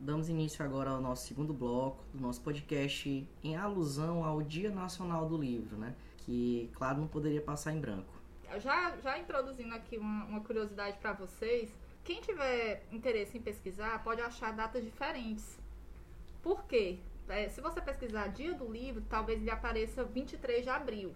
damos início agora ao nosso segundo bloco do nosso podcast em alusão ao Dia Nacional do Livro, né? Que, claro, não poderia passar em branco. Já, já introduzindo aqui uma, uma curiosidade para vocês, quem tiver interesse em pesquisar pode achar datas diferentes. Por quê? É, se você pesquisar dia do livro, talvez lhe apareça 23 de abril.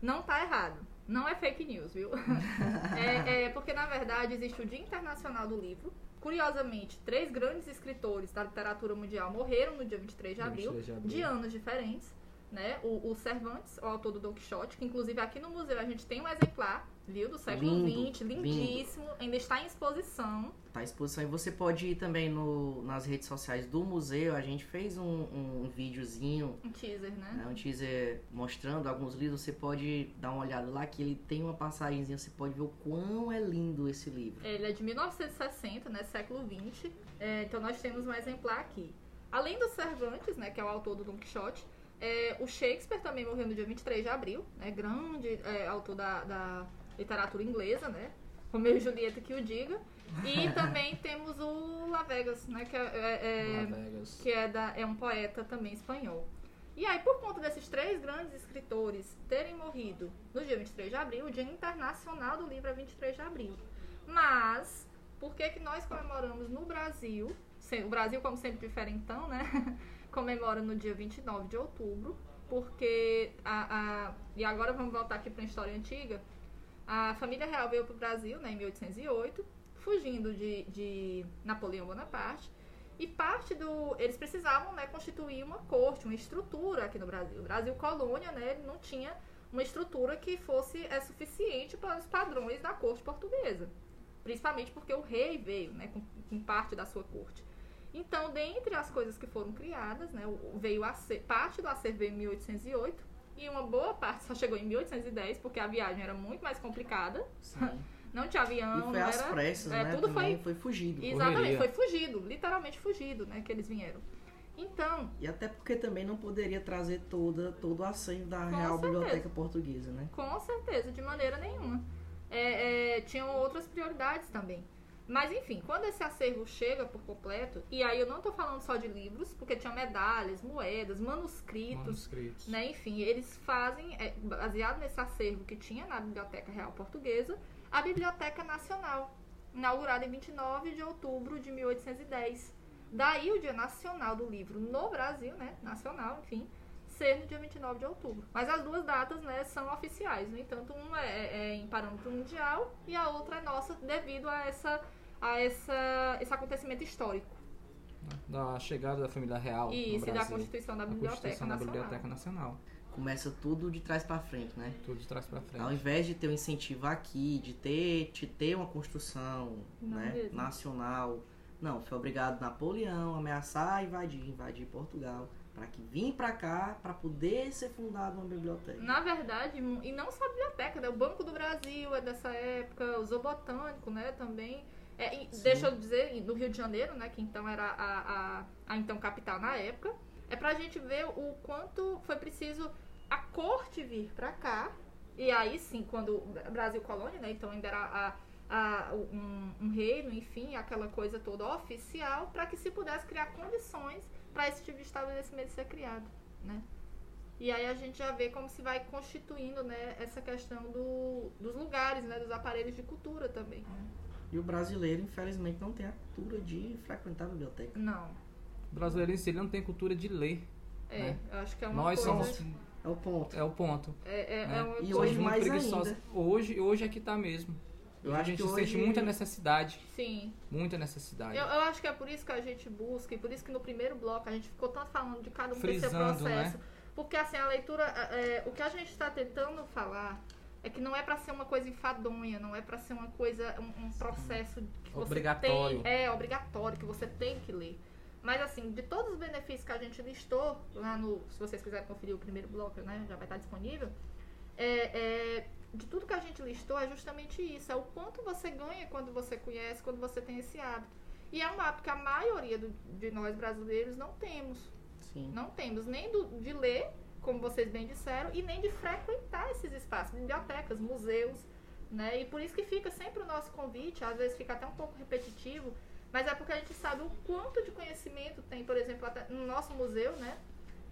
Não tá errado. Não é fake news, viu? é, é, porque, na verdade, existe o Dia Internacional do Livro. Curiosamente, três grandes escritores da literatura mundial morreram no dia 23 de abril, 23 de, abril. de anos diferentes né? O, o, Cervantes, o autor do Don Quixote, que inclusive aqui no museu a gente tem um exemplar, viu? Do século XX, lindíssimo, lindo. ainda está em exposição. Está em exposição e você pode ir também no, nas redes sociais do museu. A gente fez um, um, videozinho. Um teaser, né? né? Um teaser mostrando alguns livros. Você pode dar uma olhada lá que ele tem uma passagemzinha, você pode ver o quão é lindo esse livro. Ele é de 1960, né? Século XX. É, então nós temos um exemplar aqui. Além do Cervantes, né, que é o autor do Don Quixote, é, o Shakespeare também morreu no dia 23 de abril, né? Grande é, autor da, da, literatura inglesa, né? Romeu e Julieta que o diga. E também temos o La Vegas, né? Que é, é, é que é, da, é um poeta também espanhol. E aí, por conta desses três grandes escritores terem morrido no dia 23 de abril, o Dia Internacional do Livro é 23 de abril. Mas, por que, que nós comemoramos no Brasil, o Brasil como sempre diferentão, né? comemora no dia 29 de outubro, porque a, a e agora vamos voltar aqui para a história antiga. A família real veio para o Brasil né, em 1808, fugindo de, de Napoleão Bonaparte. E parte do. Eles precisavam né, constituir uma corte, uma estrutura aqui no Brasil. O Brasil colônia, né, não tinha uma estrutura que fosse é, suficiente para os padrões da corte portuguesa. Principalmente porque o rei veio né, com, com parte da sua corte. Então, dentre as coisas que foram criadas, né, veio a ser, parte do acervo em 1808 e uma boa parte só chegou em 1810, porque a viagem era muito mais complicada. Sim. Não tinha avião, e foi não às era, pressas, é, né? Tudo foi, foi fugido. Exatamente, Correria. foi fugido, literalmente fugido, né, que eles vieram. Então. E até porque também não poderia trazer toda, todo o acervo da Real certeza. Biblioteca Portuguesa, né? Com certeza, de maneira nenhuma. É, é, tinham outras prioridades também. Mas enfim, quando esse acervo chega por completo, e aí eu não estou falando só de livros, porque tinha medalhas, moedas, manuscritos, manuscritos. né? Enfim, eles fazem, é, baseado nesse acervo que tinha na Biblioteca Real Portuguesa, a Biblioteca Nacional, inaugurada em 29 de outubro de 1810. Daí o Dia Nacional do Livro no Brasil, né? Nacional, enfim, ser no dia 29 de outubro. Mas as duas datas, né, são oficiais. No entanto, uma é, é em parâmetro mundial e a outra é nossa devido a essa a essa, esse acontecimento histórico. Da chegada da família real. Isso, e da Constituição da Biblioteca Constituição Nacional. Da Biblioteca Nacional. Começa tudo de trás para frente, né? Tudo de trás para frente. Ao invés de ter um incentivo aqui, de ter, de ter uma construção né, nacional. Não, foi obrigado Napoleão a ameaçar invadir, invadir Portugal para que vim para cá para poder ser fundada uma biblioteca. Na verdade, e não só a biblioteca, né? O Banco do Brasil é dessa época, o Zoobotânico, né, também é, deixa eu dizer, no Rio de Janeiro, né, que então era a, a, a então capital na época, é pra gente ver o quanto foi preciso a corte vir pra cá, e aí sim, quando o Brasil colônia, né, então ainda era a, a, um, um reino, enfim, aquela coisa toda oficial, para que se pudesse criar condições para esse tipo de estabelecimento ser criado, né. E aí a gente já vê como se vai constituindo, né, essa questão do, dos lugares, né, dos aparelhos de cultura também, né. E o brasileiro, infelizmente, não tem a cultura de frequentar a biblioteca. Não. O brasileiro em si ele não tem cultura de ler. É, né? eu acho que é uma Nós coisa... somos... É o ponto. É o ponto. É, é, né? é uma e hoje mais preguiçosa. ainda. Hoje, hoje é que tá mesmo. Eu a gente hoje... sente muita necessidade. Sim. Muita necessidade. Eu, eu, acho que é por isso que a gente busca, e por isso que no primeiro bloco a gente ficou tanto falando de cada um Frisando, desse processo. Né? Porque assim, a leitura, é, o que a gente está tentando falar é que não é para ser uma coisa enfadonha, não é para ser uma coisa, um, um processo que você obrigatório. tem, é obrigatório que você tem que ler. Mas assim, de todos os benefícios que a gente listou lá no, se vocês quiserem conferir o primeiro bloco, né, já vai estar disponível. É, é, de tudo que a gente listou é justamente isso, é o quanto você ganha quando você conhece, quando você tem esse hábito. E é um hábito que a maioria do, de nós brasileiros não temos. Sim. Não temos nem do, de ler como vocês bem disseram, e nem de frequentar esses espaços, bibliotecas, museus, né? E por isso que fica sempre o nosso convite, às vezes fica até um pouco repetitivo, mas é porque a gente sabe o quanto de conhecimento tem, por exemplo, no nosso museu, né?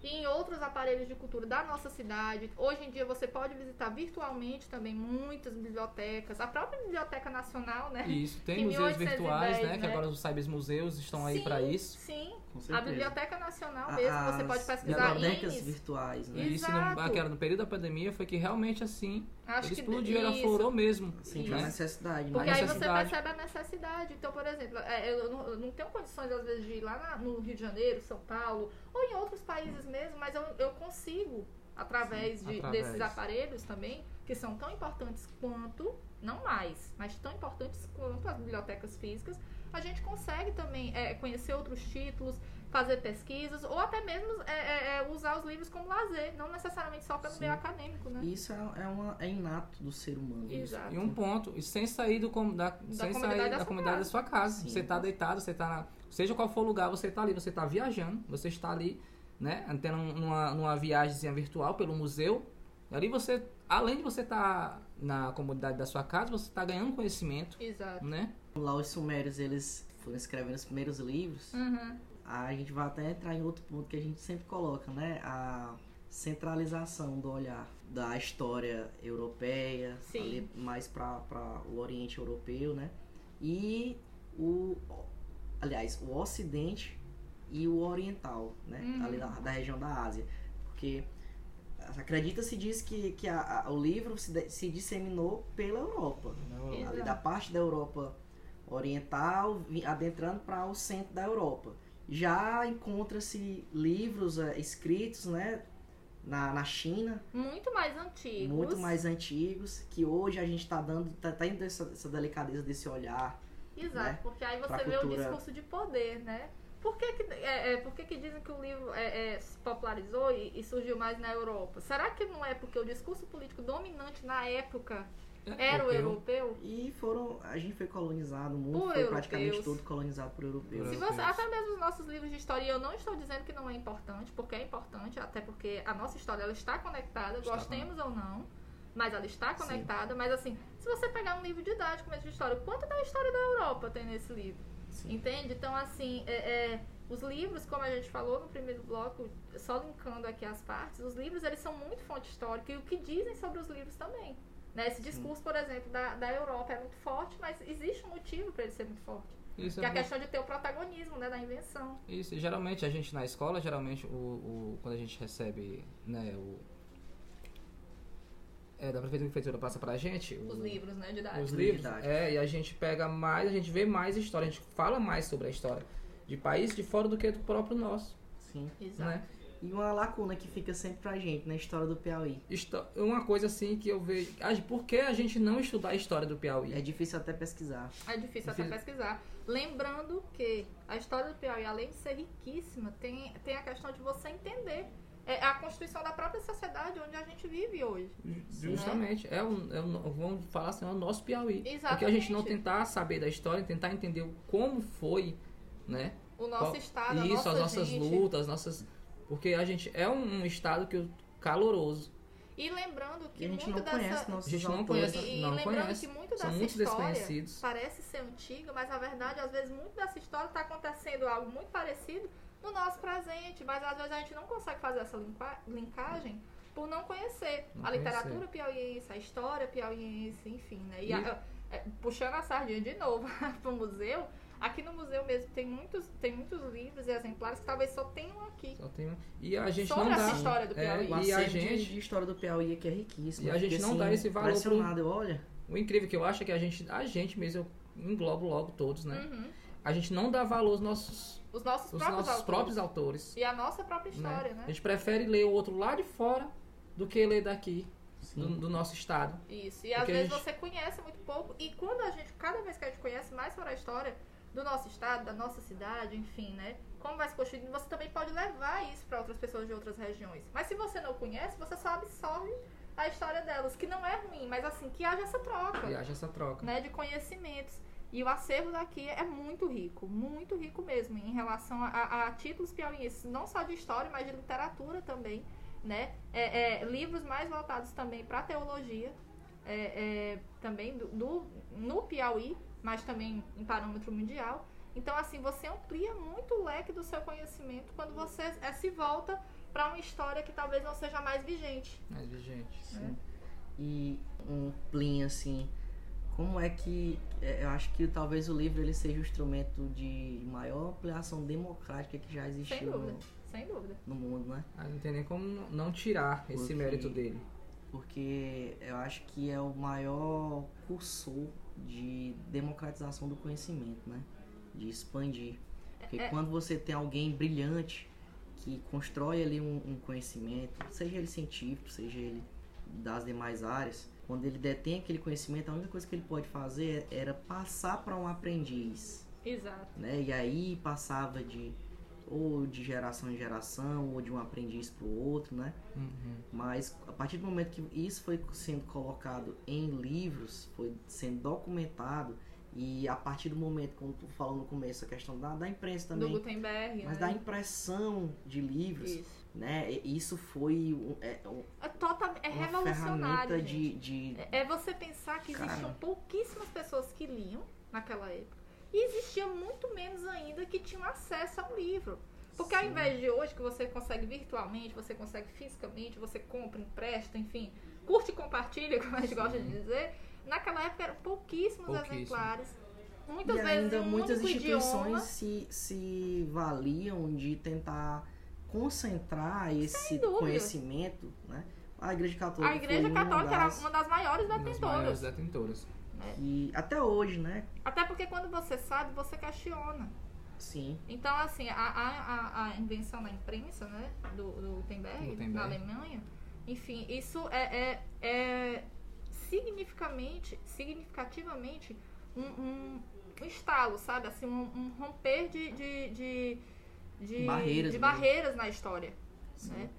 E em outros aparelhos de cultura da nossa cidade. Hoje em dia você pode visitar virtualmente também muitas bibliotecas, a própria Biblioteca Nacional, né? Isso, tem museus virtuais, né? né? Que agora os cybermuseus estão sim, aí para isso. Sim, a Biblioteca Nacional mesmo, As você pode pesquisar bibliotecas virtuais, né? Isso no, no período da pandemia foi que realmente assim Acho explodiu, ela florou mesmo. Sim, né? a necessidade. Porque aí você percebe a necessidade. Então, por exemplo, é, eu não, eu não tenho condições, às vezes, de ir lá no Rio de Janeiro, São Paulo, ou em outros países mesmo, mas eu, eu consigo, através, Sim, de, através desses aparelhos também, que são tão importantes quanto, não mais, mas tão importantes quanto as bibliotecas físicas, a gente consegue também é, conhecer outros títulos, fazer pesquisas ou até mesmo é, é, é, usar os livros como lazer, não necessariamente só pelo Sim. meio acadêmico, né? Isso é, é, uma, é inato do ser humano. Exato. E um ponto, e sem sair do da, da sem sair da, da comunidade da sua casa. Sim. Você está deitado, você está seja qual for o lugar, você está ali, você está viajando, você está ali, né, tendo uma, numa viagem virtual pelo museu. Ali você, além de você estar tá na comunidade da sua casa, você está ganhando conhecimento. Exato. Né? Lá os sumérios, eles foram escrevendo os primeiros livros. Uhum a gente vai até entrar em outro ponto que a gente sempre coloca, né? A centralização do olhar da história europeia, ali mais para o Oriente Europeu, né? E o, aliás, o Ocidente e o Oriental, né? Uhum. Ali da, da, região da Ásia, porque acredita-se diz que, que a, a, o livro se, se disseminou pela Europa, ali da parte da Europa Oriental, adentrando para o centro da Europa já encontra-se livros uh, escritos, né, na, na China. Muito mais antigos. Muito mais antigos, que hoje a gente está dando, tá, tá indo essa, essa, delicadeza desse olhar. Exato, né, porque aí você vê cultura... o discurso de poder, né? Por que, que, é, é, por que, que dizem que o livro é, é, se popularizou e, e surgiu mais na Europa? Será que não é porque o discurso político dominante na época era o europeu. E foram. A gente foi colonizado, o mundo por foi europeus. praticamente todo colonizado por europeus. Se você, até mesmo os nossos livros de história, eu não estou dizendo que não é importante, porque é importante, até porque a nossa história ela está conectada, está gostemos ou não. Mas ela está conectada, Sim. mas assim, se você pegar um livro didático mesmo de história, quanto da história da Europa tem nesse livro? Sim. Entende? Então, assim, é, é, os livros, como a gente falou no primeiro bloco, só linkando aqui as partes, os livros eles são muito fonte histórica e o que dizem sobre os livros também. Né? Esse discurso, Sim. por exemplo, da, da Europa é muito forte, mas existe um motivo para ele ser muito forte. Isso que é a questão de ter o protagonismo né, da invenção. Isso, geralmente a gente na escola, geralmente o, o quando a gente recebe né, o, é, da prefeitura, prefeitura passa pra gente. Os o, livros, né, didáticos. Os livros, é, e a gente pega mais, a gente vê mais história, a gente fala mais sobre a história de países de fora do que do próprio nosso. Sim. Exato. Né? E uma lacuna que fica sempre pra gente na história do Piauí. Uma coisa assim que eu vejo. Por que a gente não estudar a história do Piauí? É difícil até pesquisar. É difícil, até pesquisar. Lembrando que a história do Piauí, além de ser riquíssima, tem, tem a questão de você entender é a constituição da própria sociedade onde a gente vive hoje. Justamente. Né? É, um, é um, vamos falar assim, é o nosso Piauí. Exatamente. Porque a gente não tentar saber da história, tentar entender como foi, né? O nosso Qual, estado, Isso, as nossas gente. lutas, as nossas porque a gente é um, um estado que caloroso. E lembrando que e a gente muito não dessa... conhece nossos A gente não conhece, e, não lembrando conhece. que muito São dessa muito história desconhecidos. parece ser antiga, mas na verdade, às vezes, muito dessa história está acontecendo algo muito parecido no nosso presente, mas às vezes a gente não consegue fazer essa linkagem por não conhecer não a conhecer. literatura piauiense, a história piauiense, enfim, né? E, e... A, é, puxando a sardinha de novo para o museu, Aqui no museu mesmo tem muitos, tem muitos livros e exemplares que talvez só tenham aqui. Só tem E a gente Sobre não dá. essa história do Piauí. É, e a gente de história do Piauí aqui é riquíssima. E a gente não assim, dá esse valor pro... olha. O incrível que eu acho é que a gente, a gente mesmo, eu englobo logo todos, né? Uhum. A gente não dá valor aos nossos os nossos, os próprios, nossos autores. próprios autores. E a nossa própria né? história, né? né? A gente prefere ler o outro lá de fora do que ler daqui. Do, do, nosso estado. Isso. E às vezes gente... você conhece muito pouco. E quando a gente, cada vez que a gente conhece mais sobre a história, do nosso estado, da nossa cidade, enfim, né? Como vai se construindo, você também pode levar isso para outras pessoas de outras regiões. Mas se você não conhece, você só absorve a história delas, que não é ruim, mas assim, que haja essa troca. Que haja essa troca. Né, de conhecimentos. E o acervo daqui é muito rico, muito rico mesmo, em relação a, a títulos piauienses, não só de história, mas de literatura também, né? É, é, livros mais voltados também para teologia, é, é, também do, do, no Piauí, mas também em parâmetro mundial. Então, assim, você amplia muito o leque do seu conhecimento quando você é, se volta para uma história que talvez não seja mais vigente. Mais vigente, sim. Né? E um plim, assim, como é que é, eu acho que talvez o livro ele seja o instrumento de maior ampliação democrática que já existiu sem dúvida, no, sem dúvida. no mundo, né? Ah, não tem nem como não tirar esse porque, mérito dele. Porque eu acho que é o maior cursor de democratização do conhecimento, né? De expandir. Porque é, é. quando você tem alguém brilhante que constrói ali um, um conhecimento, seja ele científico, seja ele das demais áreas, quando ele detém aquele conhecimento, a única coisa que ele pode fazer era passar para um aprendiz. Exato. Né? E aí passava de ou de geração em geração, ou de um aprendiz para o outro, né? Uhum. Mas a partir do momento que isso foi sendo colocado em livros, foi sendo documentado, e a partir do momento, como tu falou no começo, a questão da, da imprensa também. Do Gutenberg, Mas né? da impressão de livros. Isso. Né? Isso foi um, é, um, é, total, é uma revolucionário. De, de... É, é, você pensar que existiam Cara. pouquíssimas pessoas que liam naquela época. E existia muito menos ainda que tinham acesso ao livro. Porque Sim. ao invés de hoje, que você consegue virtualmente, você consegue fisicamente, você compra, empresta, enfim, curte e compartilha, como a gente Sim. gosta de dizer Naquela época eram pouquíssimos Pouquíssimo. exemplares. Muitas e vezes ainda um muitas instituições se, se valiam de tentar concentrar esse conhecimento, né? A Igreja Católica. A Igreja Católica das, era uma das maiores detentoras. Das maiores detentoras. É. E até hoje, né? Até porque quando você sabe, você questiona. Sim. Então, assim, a, a, a invenção da imprensa, né? Do, do Gutenberg, Gutenberg, na Alemanha, enfim, isso é, é, é significativamente, significativamente um, um, um estalo, sabe? Assim, um, um romper de, de, de, de barreiras, de barreiras na história. Né?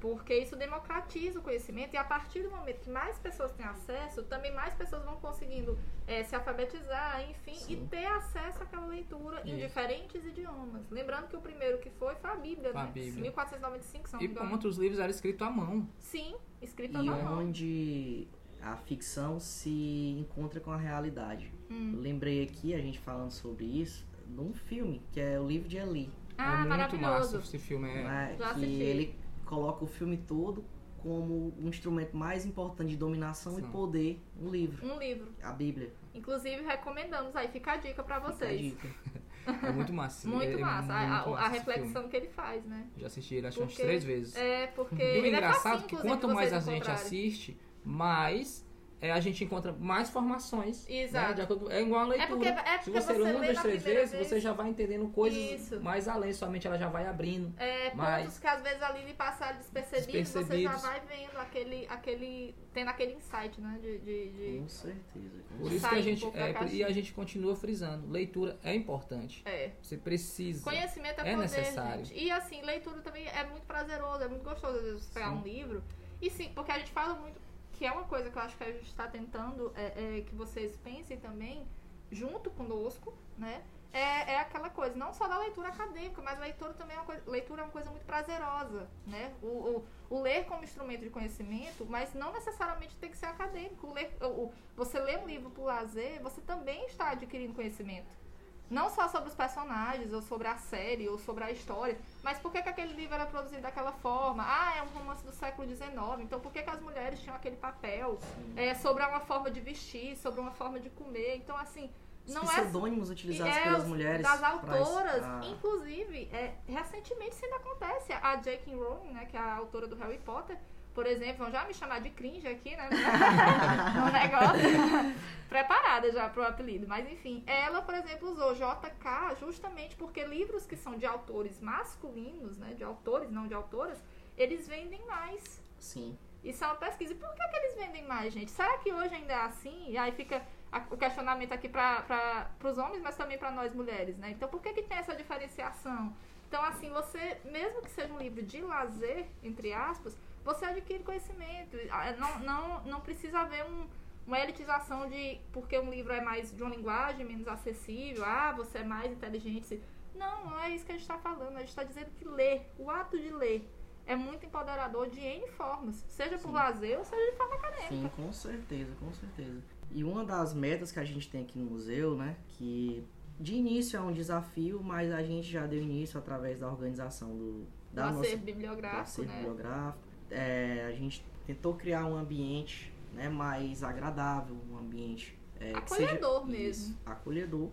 Porque isso democratiza o conhecimento e a partir do momento que mais pessoas têm acesso, também mais pessoas vão conseguindo é, se alfabetizar, enfim, Sim. e ter acesso àquela leitura isso. em diferentes idiomas. Lembrando que o primeiro que foi foi a Bíblia, a né? Bíblia. 1495, são E outros livros era escrito à mão. Sim, escrito à mão. E onde a ficção se encontra com a realidade. Hum. Lembrei aqui, a gente falando sobre isso, num filme, que é o livro de Eli. Ah, é muito massa esse filme. É... Né? Que ele coloca o filme todo como um instrumento mais importante de dominação Sim. e poder, um livro. Um livro. A Bíblia. Inclusive, recomendamos aí, fica a dica para vocês. Fica a dica. É muito massa. muito é, massa. É muito a, massa a, reflexão que ele faz, né? Já assisti ele acho porque, umas três vezes. É, porque. E o é engraçado é que quanto mais a gente assiste, mais é, a gente encontra mais informações. Né, Exato. Né? é igual a leitura. É porque, é porque Se você, lê uma, duas, três vezes, vez, você já vai entendendo coisas Isso. mais além, sua mente ela já vai abrindo. É, mais... pontos que às vezes ali lhe passaram despercebidos, despercebidos, você já vai vendo aquele, aquele, tendo aquele insight, né? De, de, de... Com certeza. Por isso que a gente, um é, e a gente continua frisando, leitura é importante. É. Você precisa. Conhecimento é, é poder, necessário. Gente. E assim, leitura também é muito prazeroso, é muito gostoso às vezes pegar um livro. E sim, porque a gente fala muito que é uma coisa que eu acho que a gente está tentando é, é, que vocês pensem também, junto conosco, né? É, é aquela coisa, não só da leitura acadêmica, mas leitura também é uma coisa, leitura é uma coisa muito prazerosa, né? O, o, o ler como instrumento de conhecimento, mas não necessariamente tem que ser acadêmico. O ler, o, você lê um livro por lazer, você também está adquirindo conhecimento. Não só sobre os personagens, ou sobre a série, ou sobre a história, mas por que, que aquele livro era produzido daquela forma? Ah, é um romance do século XIX, então por que, que as mulheres tinham aquele papel? É, sobre uma forma de vestir, sobre uma forma de comer. Então, assim, não Os é pseudônimos utilizados é, pelas mulheres. Das autoras, pra... inclusive, é, recentemente isso ainda acontece. A J.K. Rowling, né, que é a autora do Harry Potter, por exemplo, vão já me chamar de cringe aqui, né? no negócio. Preparada já pro apelido. Mas enfim, ela, por exemplo, usou JK justamente porque livros que são de autores masculinos, né? De autores, não de autoras, eles vendem mais. Sim. Isso é uma pesquisa. E por que, que eles vendem mais, gente? Será que hoje ainda é assim? E aí fica o questionamento aqui para os homens, mas também para nós mulheres, né? Então, por que, que tem essa diferenciação? Então, assim, você, mesmo que seja um livro de lazer, entre aspas, você adquire conhecimento. Ah, não, não, não precisa haver um, uma elitização de porque um livro é mais de uma linguagem menos acessível, ah, você é mais inteligente. Não, não é isso que a gente está falando. A gente está dizendo que ler, o ato de ler, é muito empoderador de N formas, seja por Sim. lazer ou seja de forma acadêmica. Sim, com certeza, com certeza. E uma das metas que a gente tem aqui no museu, né, que de início é um desafio, mas a gente já deu início através da organização do, da do nossa, bibliográfico, do acervo né? bibliográfico. É, a gente tentou criar um ambiente né, mais agradável, um ambiente é, acolhedor mesmo. Acolhedor.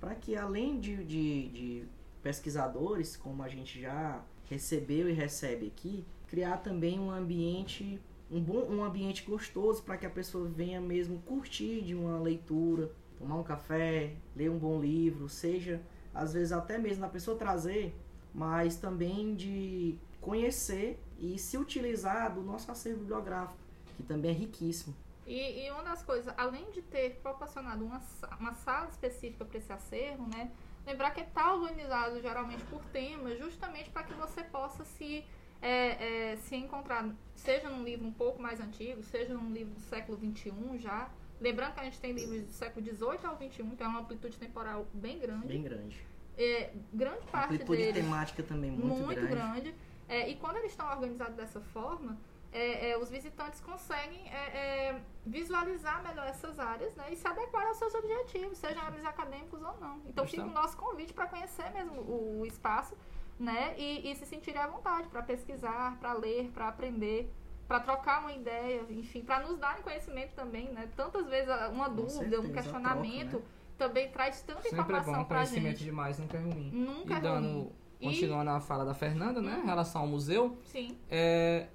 Para que além de, de, de pesquisadores, como a gente já recebeu e recebe aqui, criar também um ambiente um bom um ambiente gostoso para que a pessoa venha mesmo curtir de uma leitura, tomar um café, ler um bom livro, seja às vezes até mesmo a pessoa trazer, mas também de conhecer e se utilizar do nosso acervo bibliográfico, que também é riquíssimo. E, e uma das coisas, além de ter proporcionado uma, uma sala específica para esse acervo, né, lembrar que está organizado geralmente por tema, justamente para que você possa se é, é, se encontrar, seja num livro um pouco mais antigo, seja num livro do século XXI já. Lembrando que a gente tem livros do século XVIII ao XXI, que é uma amplitude temporal bem grande. Bem grande. É, grande parte amplitude deles, temática também muito, muito grande. grande. É, e quando eles estão organizados dessa forma, é, é, os visitantes conseguem é, é, visualizar melhor essas áreas né, e se adequar aos seus objetivos, sejam eles acadêmicos ou não. Então, fica o nosso convite para conhecer mesmo o, o espaço né? E, e se sentirem à vontade para pesquisar, para ler, para aprender, para trocar uma ideia, enfim, para nos darem conhecimento também, né? Tantas vezes uma Com dúvida, certeza, um questionamento troca, né? também traz tanta Sempre informação é bom, pra conhecimento gente. demais nunca é ruim. Nunca e é dando, ruim. Continuando e... a fala da Fernanda, né? Em hum. relação ao museu. Sim. É,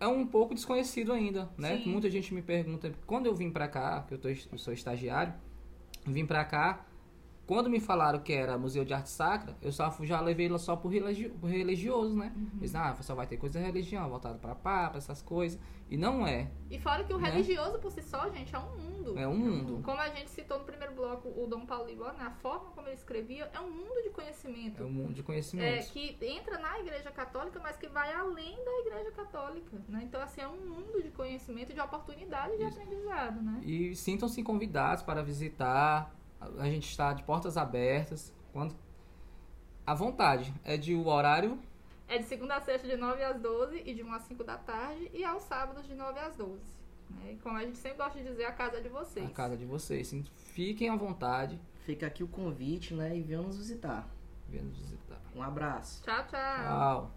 é um pouco desconhecido ainda, né? Sim. Muita gente me pergunta, quando eu vim para cá, que eu, tô, eu sou estagiário, vim para cá, quando me falaram que era Museu de Arte Sacra, eu só já levei ela só por, religi religioso, né? Uhum. Eles, ah, só vai ter coisa de religião, voltado para papa, essas coisas. E não é. E fora que o né? religioso por si só, gente, é um mundo. É um mundo. Como a gente citou no primeiro bloco, o Dom Paulo Libor, né? A forma como ele escrevia é um mundo de conhecimento. É um mundo de conhecimento. É, que entra na Igreja Católica, mas que vai além da Igreja Católica, né? Então, assim, é um mundo de conhecimento, de oportunidade de Isso. aprendizado, né? E sintam-se convidados para visitar a gente está de portas abertas. Quando à vontade. É de o horário é de segunda a sexta de 9 às 12 e de 1 às 5 da tarde e aos sábados de 9 às 12. Né? Como a gente sempre gosta de dizer, a casa é de vocês. A casa é de vocês. Fiquem à vontade. Fica aqui o convite, né? E venham nos visitar. Venham nos visitar. Um abraço. Tchau, tchau. Tchau.